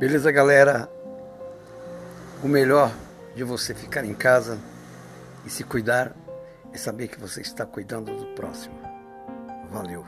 Beleza, galera? O melhor de você ficar em casa e se cuidar é saber que você está cuidando do próximo. Valeu.